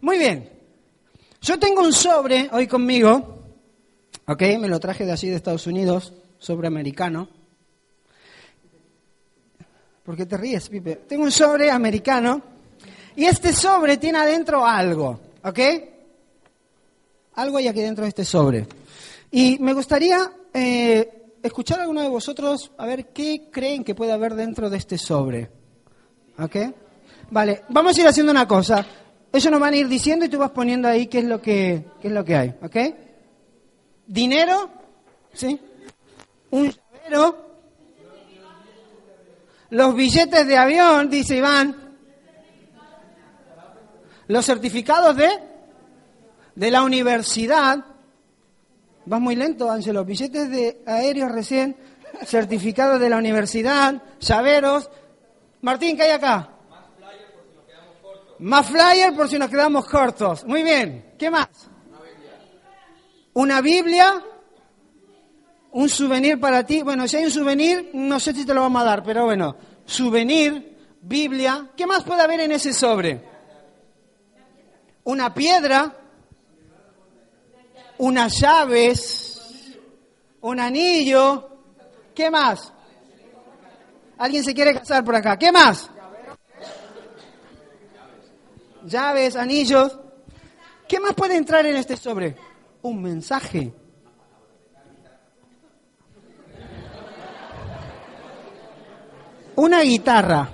Muy bien. Yo tengo un sobre hoy conmigo. Ok, me lo traje de así de Estados Unidos, sobre americano. ¿Por qué te ríes, Pipe? Tengo un sobre americano y este sobre tiene adentro algo, ¿ok? Algo hay aquí dentro de este sobre. Y me gustaría eh, escuchar a alguno de vosotros a ver qué creen que puede haber dentro de este sobre. ¿Ok? Vale, vamos a ir haciendo una cosa. Ellos nos van a ir diciendo y tú vas poniendo ahí qué es lo que, qué es lo que hay, ¿ok? Dinero, ¿sí? Un llavero. Los billetes de avión, dice Iván. Los certificados de, de la universidad. Vas muy lento, Ángel. Los billetes de aéreos recién. Certificados de la universidad. Llaveros. Martín, ¿qué hay acá? Más flyer por si nos quedamos cortos. Muy bien. ¿Qué más? Una Biblia. Un souvenir para ti. Bueno, si hay un souvenir, no sé si te lo vamos a dar, pero bueno. Souvenir, Biblia. ¿Qué más puede haber en ese sobre? Una piedra. Unas llaves. Un anillo. ¿Qué más? ¿Alguien se quiere casar por acá? ¿Qué más? Llaves, anillos. ¿Qué más puede entrar en este sobre? Un mensaje. Una guitarra.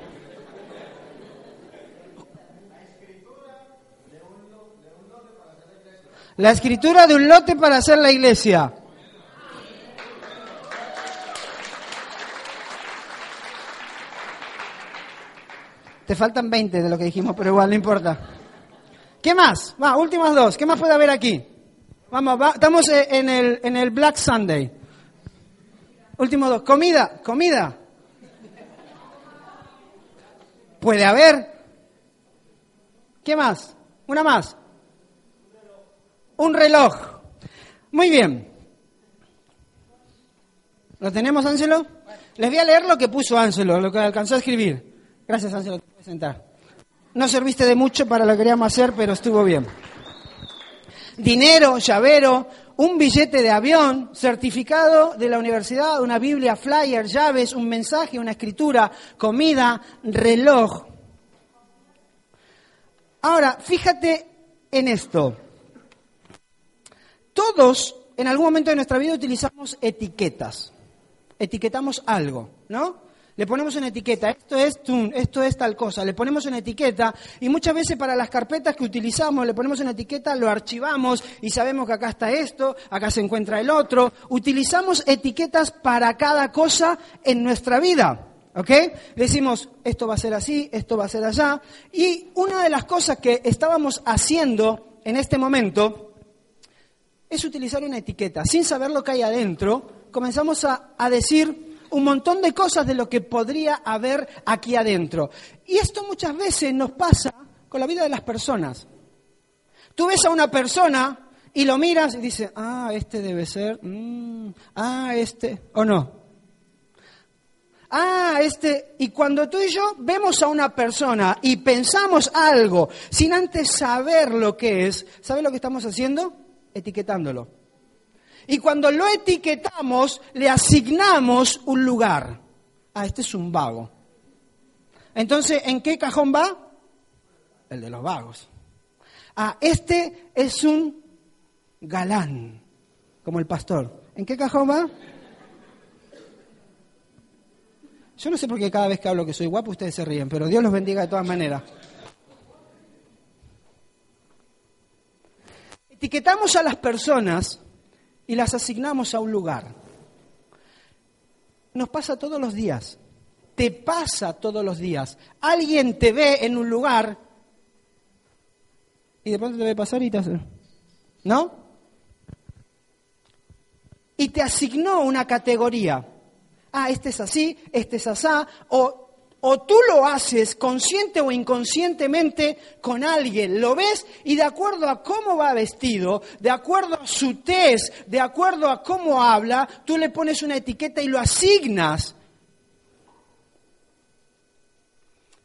La escritura de un lote para hacer la iglesia. Te faltan 20 de lo que dijimos, pero igual no importa. ¿Qué más? Va, últimas dos. ¿Qué más puede haber aquí? Vamos, va, estamos en el, en el Black Sunday. Último dos. Comida, comida. Puede haber. ¿Qué más? Una más. Un reloj. Muy bien. ¿Lo tenemos, Ángelo? Les voy a leer lo que puso Ángelo, lo que alcanzó a escribir. Gracias, Ángelo. Sentar. No serviste de mucho para lo que queríamos hacer, pero estuvo bien. Dinero, llavero, un billete de avión, certificado de la universidad, una Biblia, flyer, llaves, un mensaje, una escritura, comida, reloj. Ahora, fíjate en esto. Todos en algún momento de nuestra vida utilizamos etiquetas. Etiquetamos algo, ¿no? Le ponemos una etiqueta, esto es, esto es tal cosa, le ponemos una etiqueta y muchas veces para las carpetas que utilizamos le ponemos una etiqueta, lo archivamos y sabemos que acá está esto, acá se encuentra el otro. Utilizamos etiquetas para cada cosa en nuestra vida. ¿Ok? Decimos, esto va a ser así, esto va a ser allá. Y una de las cosas que estábamos haciendo en este momento es utilizar una etiqueta. Sin saber lo que hay adentro, comenzamos a, a decir un montón de cosas de lo que podría haber aquí adentro. Y esto muchas veces nos pasa con la vida de las personas. Tú ves a una persona y lo miras y dices, ah, este debe ser, mm, ah, este, o no. Ah, este, y cuando tú y yo vemos a una persona y pensamos algo sin antes saber lo que es, ¿sabes lo que estamos haciendo? Etiquetándolo. Y cuando lo etiquetamos, le asignamos un lugar. Ah, este es un vago. Entonces, ¿en qué cajón va? El de los vagos. Ah, este es un galán, como el pastor. ¿En qué cajón va? Yo no sé por qué cada vez que hablo que soy guapo ustedes se ríen, pero Dios los bendiga de todas maneras. Etiquetamos a las personas y las asignamos a un lugar. Nos pasa todos los días. Te pasa todos los días. Alguien te ve en un lugar y de pronto te ve pasar y te hace. ¿No? Y te asignó una categoría ah, este es así, este es asá, o tú lo haces consciente o inconscientemente con alguien, lo ves y de acuerdo a cómo va vestido, de acuerdo a su test, de acuerdo a cómo habla, tú le pones una etiqueta y lo asignas.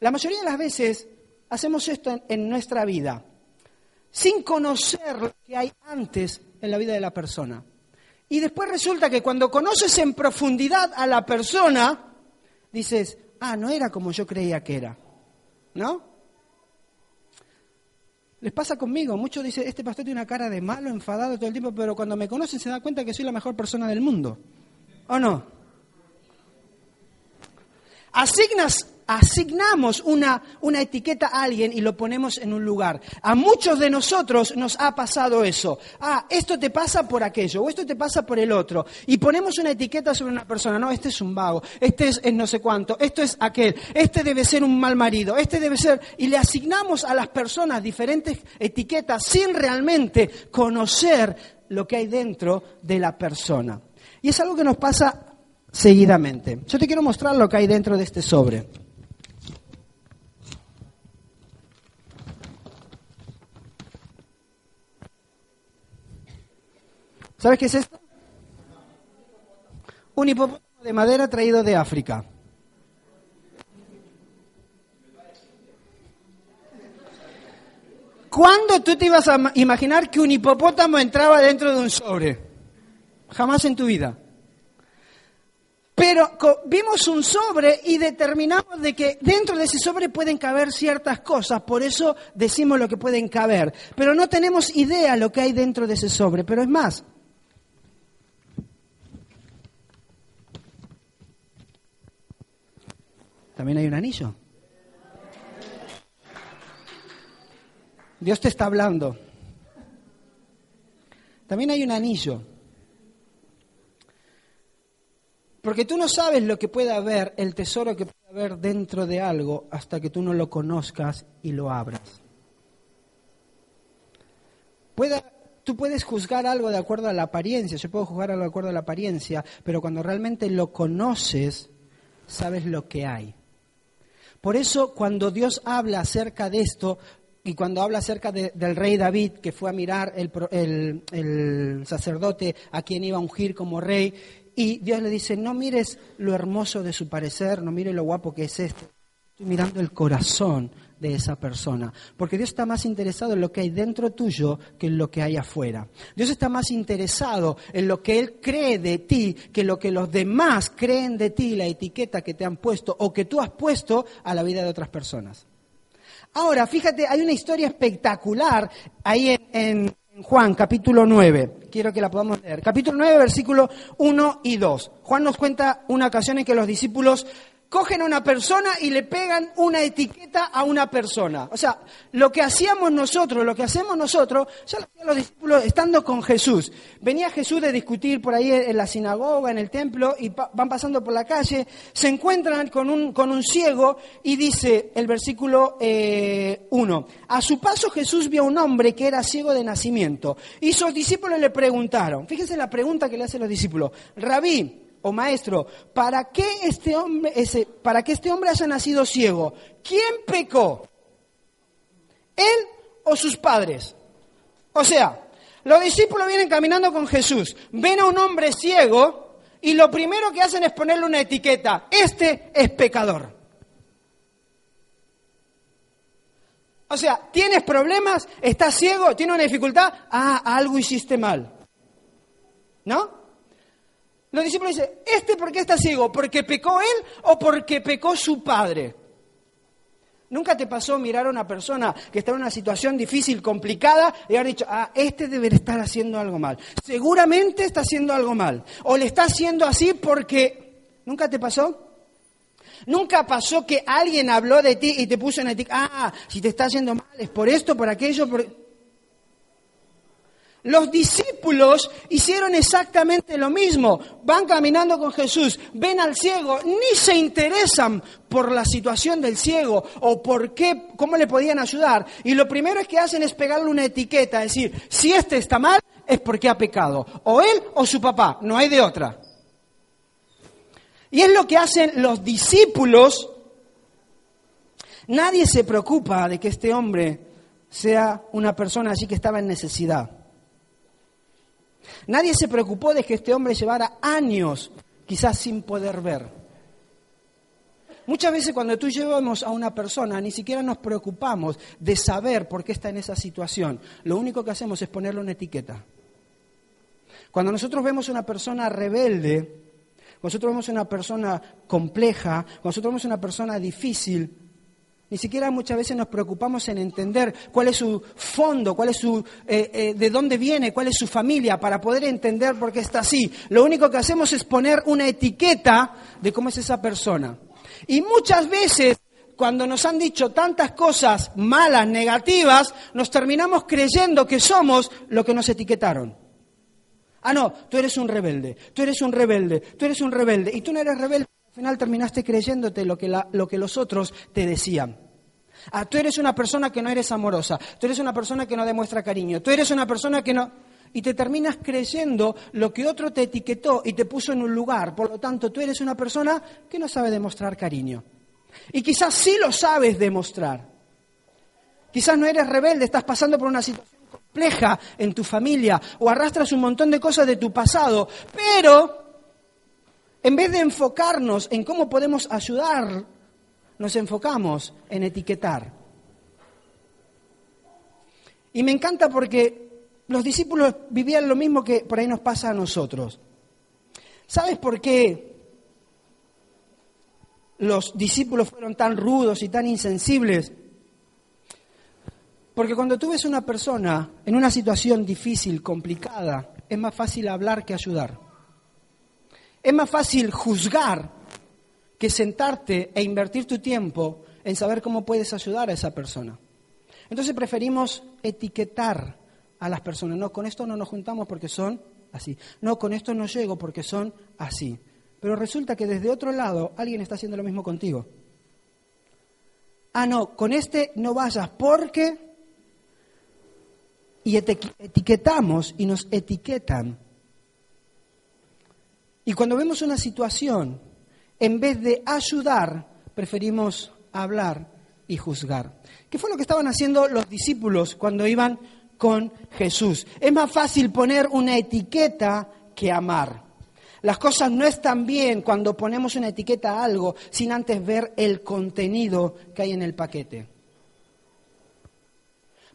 La mayoría de las veces hacemos esto en nuestra vida, sin conocer lo que hay antes en la vida de la persona. Y después resulta que cuando conoces en profundidad a la persona, dices, ah, no era como yo creía que era. ¿No? Les pasa conmigo, muchos dicen, este pastor tiene una cara de malo, enfadado todo el tiempo, pero cuando me conocen se da cuenta que soy la mejor persona del mundo. ¿O no? Asignas asignamos una, una, etiqueta a alguien y lo ponemos en un lugar. A muchos de nosotros nos ha pasado eso. Ah, esto te pasa por aquello, o esto te pasa por el otro. Y ponemos una etiqueta sobre una persona. No, este es un vago, este es, es no sé cuánto, esto es aquel, este debe ser un mal marido, este debe ser... Y le asignamos a las personas diferentes etiquetas sin realmente conocer lo que hay dentro de la persona. Y es algo que nos pasa seguidamente. Yo te quiero mostrar lo que hay dentro de este sobre. ¿Sabes qué es esto? Un hipopótamo de madera traído de África. ¿Cuándo tú te ibas a imaginar que un hipopótamo entraba dentro de un sobre? Jamás en tu vida. Pero vimos un sobre y determinamos de que dentro de ese sobre pueden caber ciertas cosas, por eso decimos lo que pueden caber. Pero no tenemos idea lo que hay dentro de ese sobre. Pero es más, También hay un anillo. Dios te está hablando. También hay un anillo. Porque tú no sabes lo que puede haber, el tesoro que puede haber dentro de algo, hasta que tú no lo conozcas y lo abras. tú puedes juzgar algo de acuerdo a la apariencia, yo puedo juzgar algo de acuerdo a la apariencia, pero cuando realmente lo conoces, sabes lo que hay. Por eso cuando Dios habla acerca de esto, y cuando habla acerca del rey David, que fue a mirar el, el, sacerdote a quien iba a ungir como rey, y Dios le dice, no mires lo hermoso de su parecer, no mires lo guapo que es este, estoy mirando el corazón de esa persona. Porque Dios está más interesado en lo que hay dentro tuyo que en lo que hay afuera. Dios está más interesado en lo que Él cree de ti que lo que los demás creen de ti, la etiqueta que te han puesto o que tú has puesto a la vida de otras personas. Ahora, fíjate, hay una historia espectacular ahí en, Juan, capítulo 9. Quiero que la podamos leer. Capítulo 9, versículo 1 y 2. Juan nos cuenta una ocasión en que los discípulos cogen a una persona y le pegan una etiqueta a una persona. O sea, lo que hacíamos nosotros, lo que hacemos nosotros, ya lo hacían los discípulos estando con Jesús. Venía Jesús de discutir por ahí en la sinagoga, en el templo, y van pasando por la calle, se encuentran con un, con un ciego y dice el versículo 1, eh, a su paso Jesús vio a un hombre que era ciego de nacimiento y sus discípulos le preguntaron, fíjense la pregunta que le hacen los discípulos, rabí, o maestro, ¿para qué este hombre, ese, para que este hombre haya nacido ciego? ¿Quién pecó? ¿Él o sus padres? O sea, los discípulos vienen caminando con Jesús, ven a un hombre ciego y lo primero que hacen es ponerle una etiqueta, este es pecador. O sea, ¿tienes problemas? ¿Estás ciego? ¿Tienes una dificultad? Ah, algo hiciste mal. ¿No? Los discípulos dicen, ¿este por qué está ciego? ¿Porque pecó él o porque pecó su padre? ¿Nunca te pasó mirar a una persona que está en una situación difícil, complicada, y haber dicho, ah, este debe estar haciendo algo mal? Seguramente está haciendo algo mal. O le está haciendo así porque... ¿Nunca te pasó? ¿Nunca pasó que alguien habló de ti y te puso en etiqueta, ah, si te está haciendo mal es por esto, por aquello, por... Los discípulos hicieron exactamente lo mismo. Van caminando con Jesús, ven al ciego, ni se interesan por la situación del ciego o por qué, cómo le podían ayudar. Y lo primero que hacen es pegarle una etiqueta, es decir, si este está mal es porque ha pecado, o él o su papá, no hay de otra. Y es lo que hacen los discípulos. Nadie se preocupa de que este hombre sea una persona así que estaba en necesidad. Nadie se preocupó de que este hombre llevara años quizás sin poder ver. Muchas veces cuando tú llevamos a una persona ni siquiera nos preocupamos de saber por qué está en esa situación. Lo único que hacemos es ponerle una etiqueta. Cuando nosotros vemos una persona rebelde, nosotros vemos una persona compleja, nosotros vemos una persona difícil, ni siquiera muchas veces nos preocupamos en entender cuál es su fondo, cuál es su, eh, eh, de dónde viene, cuál es su familia, para poder entender por qué está así. Lo único que hacemos es poner una etiqueta de cómo es esa persona. Y muchas veces, cuando nos han dicho tantas cosas malas, negativas, nos terminamos creyendo que somos lo que nos etiquetaron. Ah, no, tú eres un rebelde, tú eres un rebelde, tú eres un rebelde, y tú no eres rebelde al final terminaste creyéndote lo que, lo que los otros te decían. Ah, tú eres una persona que no eres amorosa, tú eres una persona que no demuestra cariño, tú eres una persona que no... Y te terminas creyendo lo que otro te etiquetó y te puso en un lugar. Por lo tanto, tú eres una persona que no sabe demostrar cariño. Y quizás sí lo sabes demostrar. Quizás no eres rebelde, estás pasando por una situación compleja en tu familia o arrastras un montón de cosas de tu pasado, pero en vez de enfocarnos en cómo podemos ayudar, nos enfocamos en etiquetar. Y me encanta porque los discípulos vivían lo mismo que por ahí nos pasa a nosotros. ¿Sabes por qué los discípulos fueron tan rudos y tan insensibles? Porque cuando tú ves una persona en una situación difícil, complicada, es más fácil hablar que ayudar. Es más fácil juzgar que sentarte e invertir tu tiempo en saber cómo puedes ayudar a esa persona. Entonces preferimos etiquetar a las personas. No, con esto no nos juntamos porque son así. No, con esto no llego porque son así. Pero resulta que desde otro lado alguien está haciendo lo mismo contigo. Ah, no, con este no vayas porque... Y etiquetamos y nos etiquetan y cuando vemos una situación, en vez de ayudar, preferimos hablar y juzgar. ¿Qué fue lo que estaban haciendo los discípulos cuando iban con Jesús? Es más fácil poner una etiqueta que amar. Las cosas no están bien cuando ponemos una etiqueta a algo sin antes ver el contenido que hay en el paquete.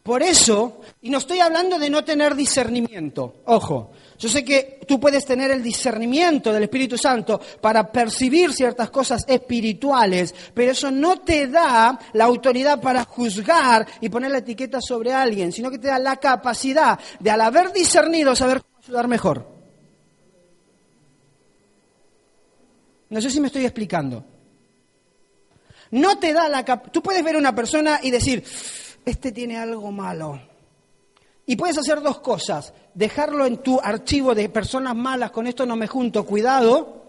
Por eso, y no estoy hablando de no tener discernimiento, ojo, yo sé que tú puedes tener el discernimiento del Espíritu Santo para percibir ciertas cosas espirituales, pero eso no te da la autoridad para juzgar y poner la etiqueta sobre alguien, sino que te da la capacidad de al haber discernido saber cómo ayudar mejor. No sé si me estoy explicando. No te da la capacidad. Tú puedes ver a una persona y decir, este tiene algo malo. Y puedes hacer dos cosas, dejarlo en tu archivo de personas malas, con esto no me junto, cuidado,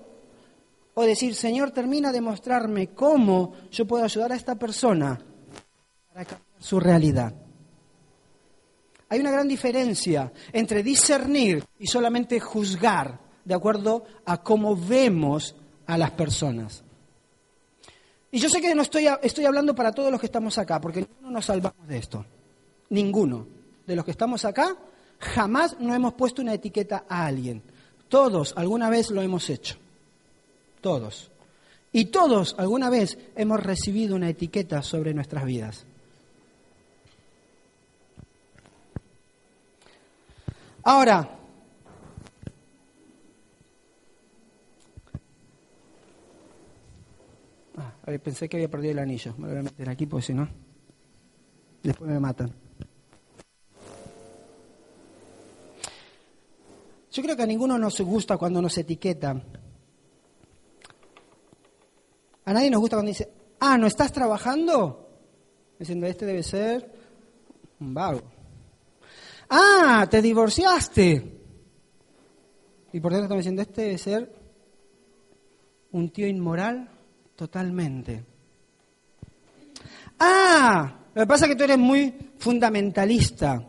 o decir, Señor, termina de mostrarme cómo yo puedo ayudar a esta persona para cambiar su realidad. Hay una gran diferencia entre discernir y solamente juzgar de acuerdo a cómo vemos a las personas. Y yo sé que no estoy, estoy hablando para todos los que estamos acá, porque ninguno nos salvamos de esto. Ninguno de los que estamos acá jamás no hemos puesto una etiqueta a alguien. Todos alguna vez lo hemos hecho. Todos. Y todos alguna vez hemos recibido una etiqueta sobre nuestras vidas. Ahora, pensé que había perdido el anillo. Me lo voy a meter aquí porque si no, después me matan. Yo creo que a ninguno nos gusta cuando nos etiquetan. A nadie nos gusta cuando dice, ah, ¿no estás trabajando? Diciendo, este debe ser un vago. Ah, te divorciaste. Y por dentro estamos diciendo, este debe ser un tío inmoral totalmente. Ah, lo que pasa es que tú eres muy fundamentalista.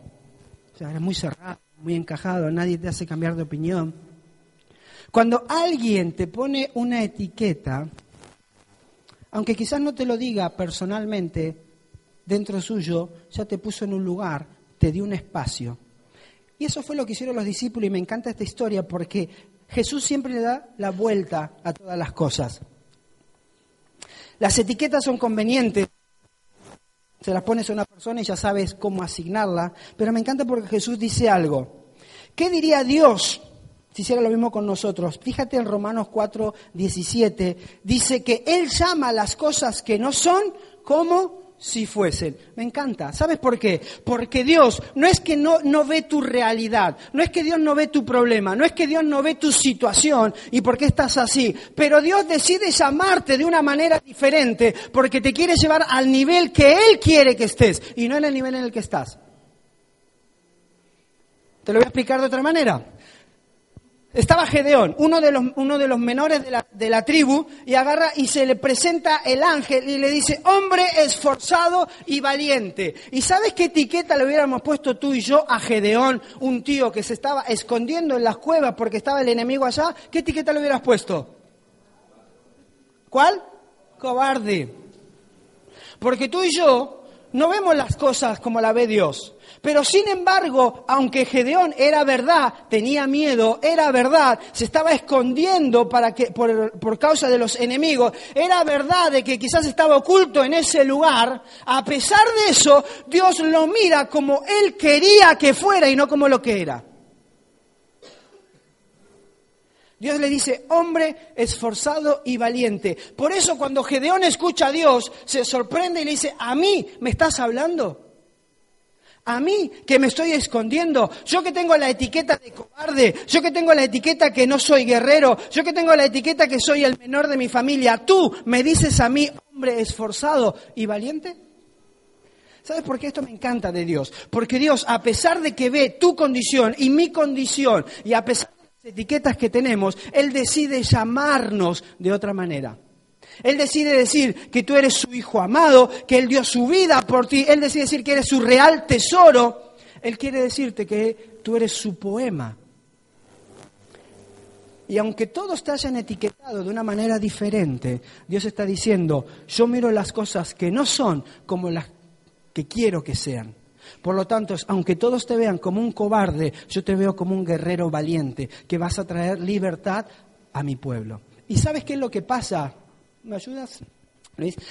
O sea, eres muy cerrado, muy encajado, nadie te hace cambiar de opinión. Cuando alguien te pone una etiqueta, aunque quizás no te lo diga personalmente, dentro suyo ya te puso en un lugar, te dio un espacio. Y eso fue lo que hicieron los discípulos y me encanta esta historia porque Jesús siempre le da la vuelta a todas las cosas. Las etiquetas son convenientes. Se las pones a una persona y ya sabes cómo asignarla. Pero me encanta porque Jesús dice algo. ¿Qué diría Dios si hiciera lo mismo con nosotros? Fíjate en Romanos 4, 17. Dice que Él llama las cosas que no son como si fuesen. Me encanta. ¿Sabes por qué? Porque Dios no es que no, no ve tu realidad, no es que Dios no ve tu problema, no es que Dios no ve tu situación y por qué estás así, pero Dios decide llamarte de una manera diferente porque te quiere llevar al nivel que Él quiere que estés y no en el nivel en el que estás. Te lo voy a explicar de otra manera. Estaba Gedeón, uno de los, uno de los menores de la, de la, tribu, y agarra y se le presenta el ángel y le dice, hombre esforzado y valiente. ¿Y sabes qué etiqueta le hubiéramos puesto tú y yo a Gedeón, un tío que se estaba escondiendo en las cuevas porque estaba el enemigo allá? ¿Qué etiqueta le hubieras puesto? ¿Cuál? Cobarde. Porque tú y yo no vemos las cosas como la ve Dios. Pero sin embargo, aunque Gedeón era verdad, tenía miedo, era verdad, se estaba escondiendo para que, por, por, causa de los enemigos, era verdad de que quizás estaba oculto en ese lugar, a pesar de eso, Dios lo mira como Él quería que fuera y no como lo que era. Dios le dice, hombre esforzado y valiente. Por eso cuando Gedeón escucha a Dios, se sorprende y le dice, ¿a mí me estás hablando? A mí que me estoy escondiendo, yo que tengo la etiqueta de cobarde, yo que tengo la etiqueta que no soy guerrero, yo que tengo la etiqueta que soy el menor de mi familia, tú me dices a mí, hombre esforzado y valiente. ¿Sabes por qué esto me encanta de Dios? Porque Dios, a pesar de que ve tu condición y mi condición, y a pesar de las etiquetas que tenemos, Él decide llamarnos de otra manera. Él decide decir que tú eres su hijo amado, que Él dio su vida por ti. Él decide decir que eres su real tesoro. Él quiere decirte que tú eres su poema. Y aunque todos te hayan etiquetado de una manera diferente, Dios está diciendo, yo miro las cosas que no son como las que quiero que sean. Por lo tanto, aunque todos te vean como un cobarde, yo te veo como un guerrero valiente, que vas a traer libertad a mi pueblo. ¿Y sabes qué es lo que pasa? ¿Me ayudas?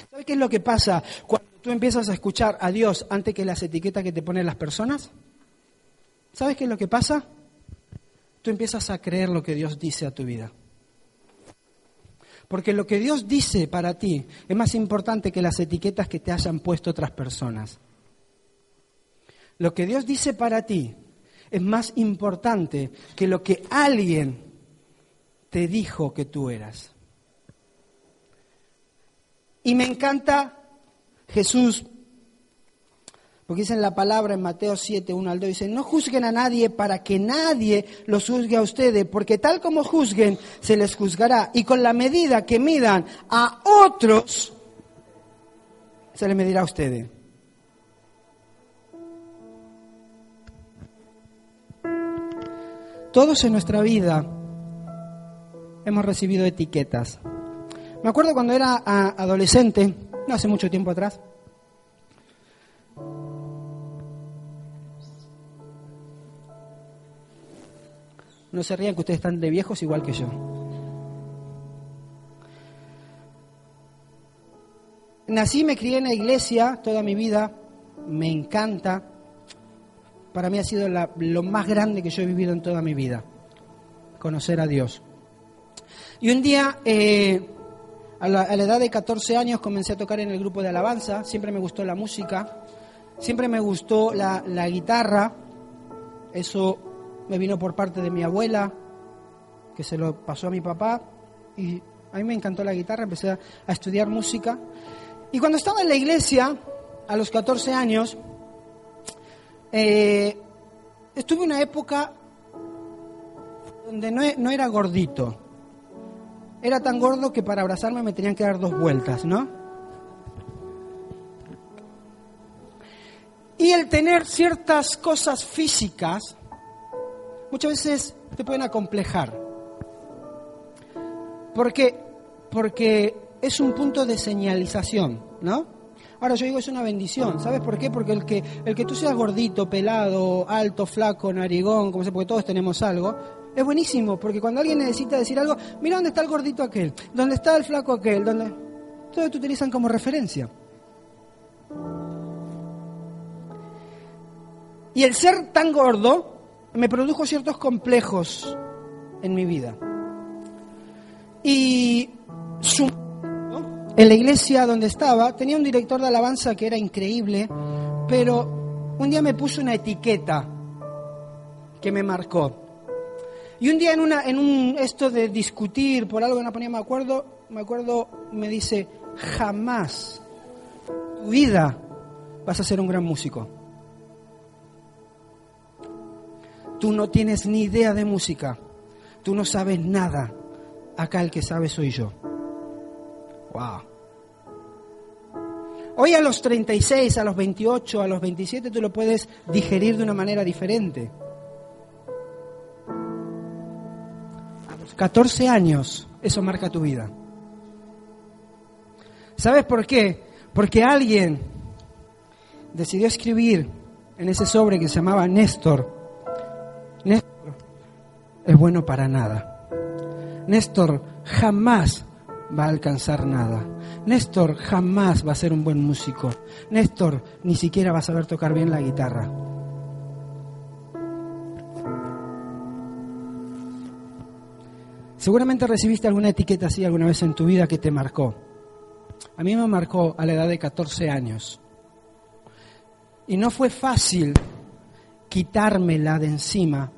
¿Sabes qué es lo que pasa cuando tú empiezas a escuchar a Dios antes que las etiquetas que te ponen las personas? ¿Sabes qué es lo que pasa? Tú empiezas a creer lo que Dios dice a tu vida. Porque lo que Dios dice para ti es más importante que las etiquetas que te hayan puesto otras personas. Lo que Dios dice para ti es más importante que lo que alguien te dijo que tú eras. Y me encanta Jesús, porque dice en la palabra en Mateo 7, 1 al 2, dice, no juzguen a nadie para que nadie los juzgue a ustedes, porque tal como juzguen, se les juzgará. Y con la medida que midan a otros, se les medirá a ustedes. Todos en nuestra vida hemos recibido etiquetas. Me acuerdo cuando era adolescente, no hace mucho tiempo atrás, No se rían que ustedes están de viejos igual que yo. Nací, me crié en la iglesia toda mi vida, me encanta. Para mí ha sido lo más grande que yo he vivido en toda mi vida, conocer a Dios. Y un día eh, A la, edad de 14 años comencé a tocar en el grupo de alabanza, siempre me gustó la música, siempre me gustó la, guitarra, eso me vino por parte de mi abuela, que se lo pasó a mi papá, y a mí me encantó la guitarra, empecé a, a estudiar música. Y cuando estaba en la iglesia, a los 14 años, eh, estuve una época donde no, e- no era gordito. Era tan gordo que para abrazarme me tenían que dar dos vueltas, ¿no? Y el tener ciertas cosas físicas muchas veces te pueden acomplejar. Porque, porque es un punto de señalización, ¿no? Ahora yo digo es una bendición, ¿sabes por qué? Porque el que, el que tú seas gordito, pelado, alto, flaco, narigón, como sea, porque todos tenemos algo, es buenísimo, porque cuando alguien necesita decir algo, mira dónde está el gordito aquel, dónde está el flaco aquel, dónde... Todos te utilizan como referencia. Y el ser tan gordo me produjo ciertos complejos en mi vida. Y su- en la iglesia donde estaba tenía un director de alabanza que era increíble, pero un día me puso una etiqueta que me marcó. Y un día en una en un esto de discutir por algo que no ponía me acuerdo, me acuerdo me dice, "Jamás tu vida vas a ser un gran músico." Tú no tienes ni idea de música. Tú no sabes nada. Acá el que sabe soy yo. Wow. Hoy a los 36, a los 28, a los 27 tú lo puedes digerir de una manera diferente. 14 años eso marca tu vida. ¿Sabes por qué? Porque alguien decidió escribir en ese sobre que se llamaba Néstor. Néstor es bueno para nada. Néstor jamás va a alcanzar nada. Néstor jamás va a ser un buen músico. Néstor ni siquiera va a saber tocar bien la guitarra. Seguramente recibiste alguna etiqueta así alguna vez en tu vida que te marcó. A mí me marcó a la edad de 14 años. Y no fue fácil quitármela de encima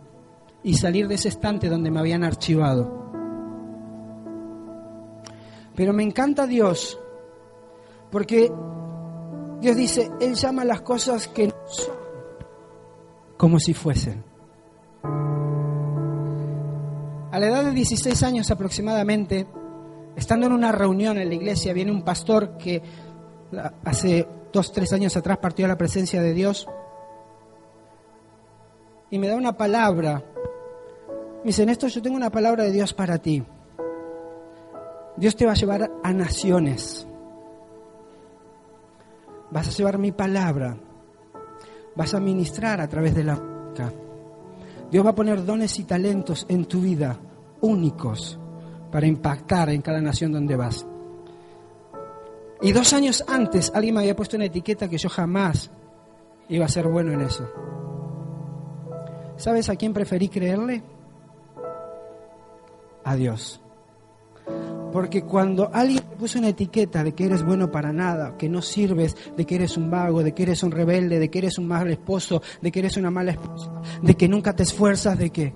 y salir de ese estante donde me habían archivado. Pero me encanta Dios, porque Dios dice, Él llama las cosas que no son como si fuesen. A la edad de 16 años aproximadamente, estando en una reunión en la iglesia, viene un pastor que hace dos, tres años atrás partió a la presencia de Dios y me da una palabra. Me dice, Néstor, yo tengo una palabra de Dios para ti. Dios te va a llevar a naciones. Vas a llevar mi palabra. Vas a ministrar a través de la. Dios va a poner dones y talentos en tu vida únicos para impactar en cada nación donde vas. Y dos años antes alguien me había puesto una etiqueta que yo jamás iba a ser bueno en eso. ¿Sabes a quién preferí creerle? A Dios. Porque cuando alguien te puso una etiqueta de que eres bueno para nada, que no sirves, de que eres un vago, de que eres un rebelde, de que eres un mal esposo, de que eres una mala esposa, de que nunca te esfuerzas, de que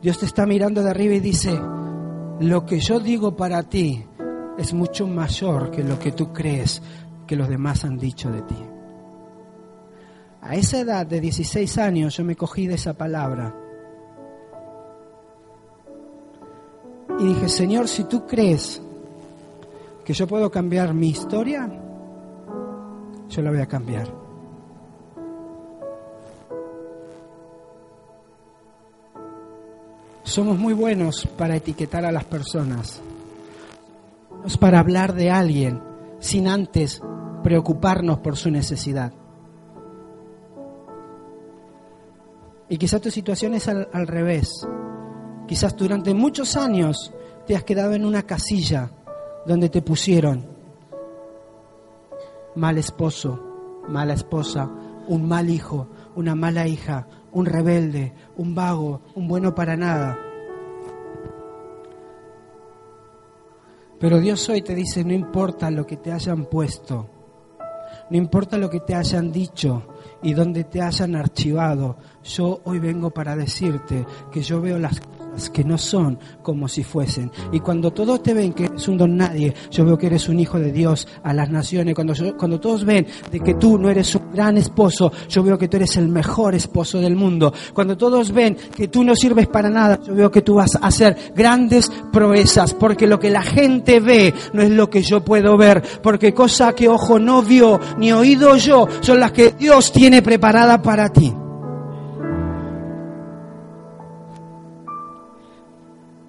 Dios te está mirando de arriba y dice, lo que yo digo para ti es mucho mayor que lo que tú crees que los demás han dicho de ti. A esa edad de 16 años yo me cogí de esa palabra y dije, Señor, si tú crees que yo puedo cambiar mi historia, yo la voy a cambiar. Somos muy buenos para etiquetar a las personas, para hablar de alguien sin antes preocuparnos por su necesidad. Y quizás tu situación es al, al revés. Quizás durante muchos años te has quedado en una casilla donde te pusieron mal esposo, mala esposa, un mal hijo, una mala hija, un rebelde, un vago, un bueno para nada. Pero Dios hoy te dice, no importa lo que te hayan puesto, no importa lo que te hayan dicho y donde te hayan archivado, yo hoy vengo para decirte que yo veo las que no son como si fuesen. Y cuando todos te ven que eres un don nadie, yo veo que eres un hijo de Dios a las naciones. Cuando, cuando todos ven de que tú no eres un gran esposo, yo veo que tú eres el mejor esposo del mundo. Cuando todos ven que tú no sirves para nada, yo veo que tú vas a hacer grandes proezas. Porque lo que la gente ve no es lo que yo puedo ver. Porque cosa que ojo no vio ni oído yo son las que Dios tiene preparada para ti.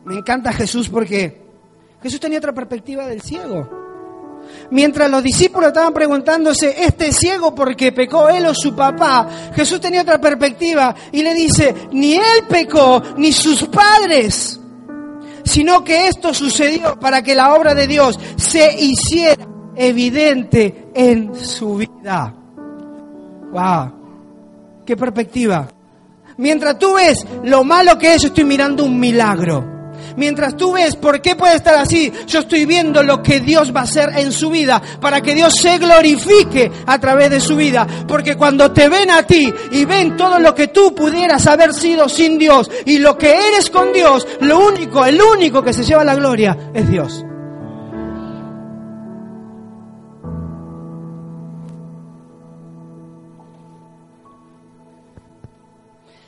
Me encanta Jesús porque Jesús tenía otra perspectiva del ciego. Mientras los discípulos estaban preguntándose, ¿este ciego porque pecó él o su papá? Jesús tenía otra perspectiva y le dice, ni él pecó, ni sus padres, sino que esto sucedió para que la obra de Dios se hiciera evidente en su vida. ¡Wow! ¡Qué perspectiva! Mientras tú ves lo malo que es, estoy mirando un milagro. Mientras tú ves por qué puede estar así, yo estoy viendo lo que Dios va a hacer en su vida para que Dios se glorifique a través de su vida. Porque cuando te ven a ti y ven todo lo que tú pudieras haber sido sin Dios y lo que eres con Dios, lo único, el único que se lleva la gloria es Dios.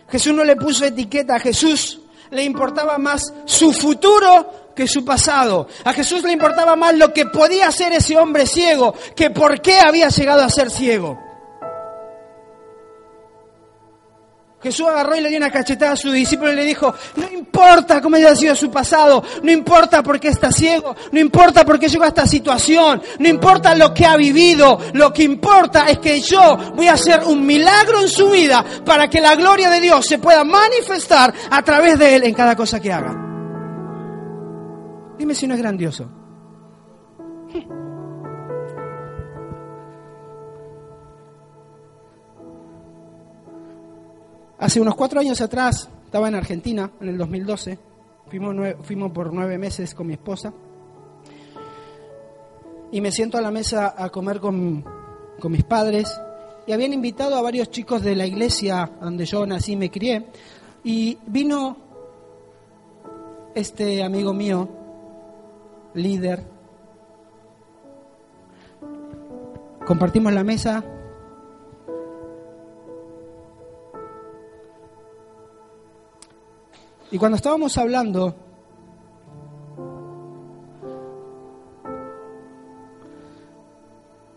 Jesús no le puso etiqueta a Jesús le importaba más su futuro que su pasado. A Jesús le importaba más lo que podía hacer ese hombre ciego que por qué había llegado a ser ciego. Jesús agarró y le dio una cachetada a su discípulo y le dijo, no importa cómo haya sido su pasado, no importa por qué está ciego, no importa por qué llegó a esta situación, no importa lo que ha vivido, lo que importa es que yo voy a hacer un milagro en su vida para que la gloria de Dios se pueda manifestar a través de él en cada cosa que haga. Dime si no es grandioso. Hace unos cuatro años atrás, estaba en Argentina, en el 2012, fuimos, fuimos por nueve meses con mi esposa, y me siento a la mesa a comer con, con mis padres, y habían invitado a varios chicos de la iglesia donde yo nací y me crié, y vino este amigo mío, líder, compartimos la mesa, Y cuando estábamos hablando,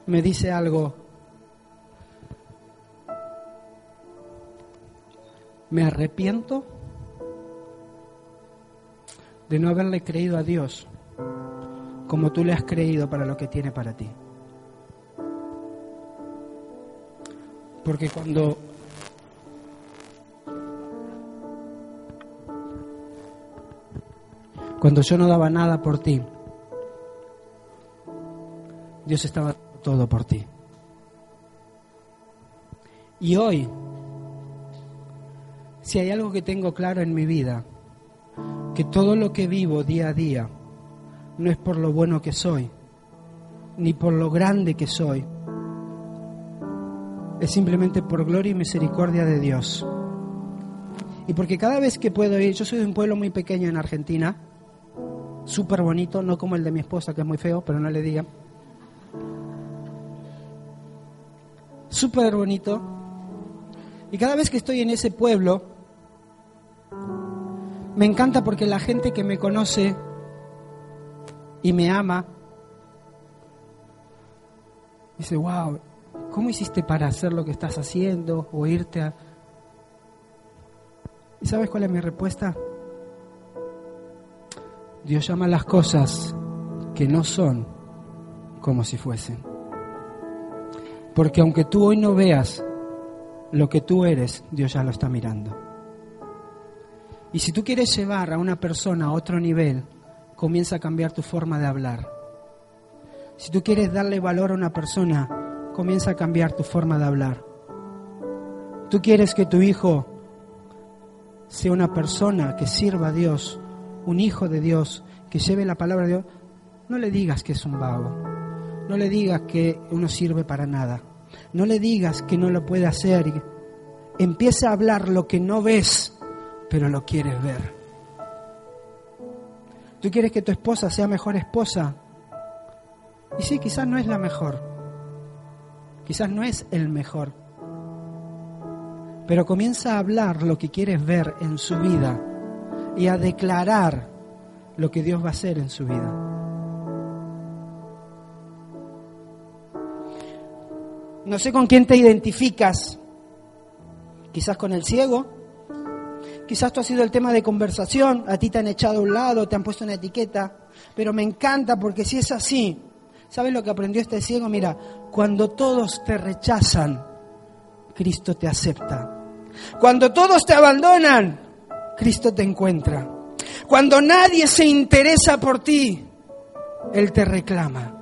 me dice algo. Me arrepiento de no haberle creído a Dios como tú le has creído para lo que tiene para ti. Porque cuando Cuando yo no daba nada por ti, Dios estaba todo por ti. Y hoy, si hay algo que tengo claro en mi vida, que todo lo que vivo día a día no es por lo bueno que soy, ni por lo grande que soy, es simplemente por gloria y misericordia de Dios. Y porque cada vez que puedo ir, yo soy de un pueblo muy pequeño en Argentina, súper bonito, no como el de mi esposa, que es muy feo, pero no le digan. Súper bonito. Y cada vez que estoy en ese pueblo, me encanta porque la gente que me conoce y me ama, dice, wow, ¿cómo hiciste para hacer lo que estás haciendo o irte a... ¿Y sabes cuál es mi respuesta? Dios llama las cosas que no son como si fuesen. Porque aunque tú hoy no veas lo que tú eres, Dios ya lo está mirando. Y si tú quieres llevar a una persona a otro nivel, comienza a cambiar tu forma de hablar. Si tú quieres darle valor a una persona, comienza a cambiar tu forma de hablar. Tú quieres que tu hijo sea una persona que sirva a Dios, un hijo de Dios que lleve la palabra de Dios, no le digas que es un vago. No le digas que uno sirve para nada. No le digas que no lo puede hacer. Empieza a hablar lo que no ves, pero lo quieres ver. Tú quieres que tu esposa sea mejor esposa. Y sí, quizás no es la mejor. Quizás no es el mejor. Pero comienza a hablar lo que quieres ver en su vida y a declarar lo que Dios va a hacer en su vida. No sé con quién te identificas. Quizás con el ciego. Quizás tú has sido el tema de conversación. A ti te han echado a un lado, te han puesto una etiqueta. Pero me encanta porque si es así, ¿sabes lo que aprendió este ciego? Mira, cuando todos te rechazan, Cristo te acepta. Cuando todos te abandonan, Cristo te encuentra. Cuando nadie se interesa por ti, Él te reclama.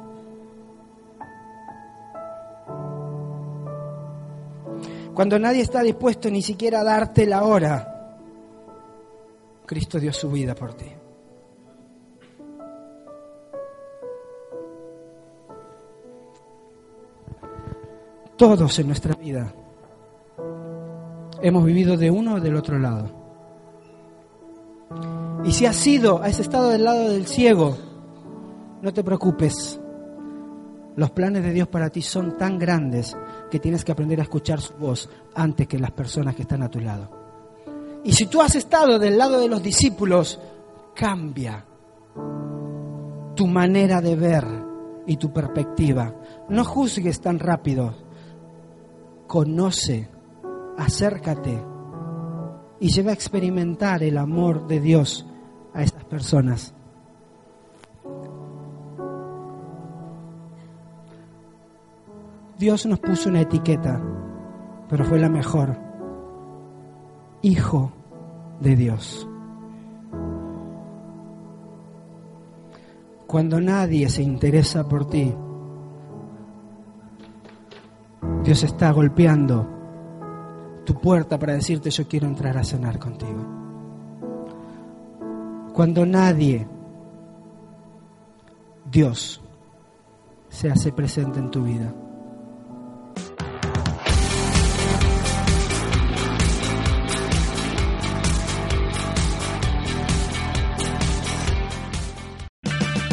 Cuando nadie está dispuesto ni siquiera a darte la hora, Cristo dio su vida por ti. Todos en nuestra vida hemos vivido de uno o del otro lado. Y si has sido, has estado del lado del ciego, no te preocupes. Los planes de Dios para ti son tan grandes que tienes que aprender a escuchar su voz antes que las personas que están a tu lado. Y si tú has estado del lado de los discípulos, cambia tu manera de ver y tu perspectiva. No juzgues tan rápido. Conoce, acércate y lleva a experimentar el amor de Dios a estas personas. Dios nos puso una etiqueta, pero fue la mejor. Hijo de Dios. Cuando nadie se interesa por ti, Dios está golpeando tu puerta para decirte yo quiero entrar a cenar contigo. Cuando nadie, Dios, se hace presente en tu vida.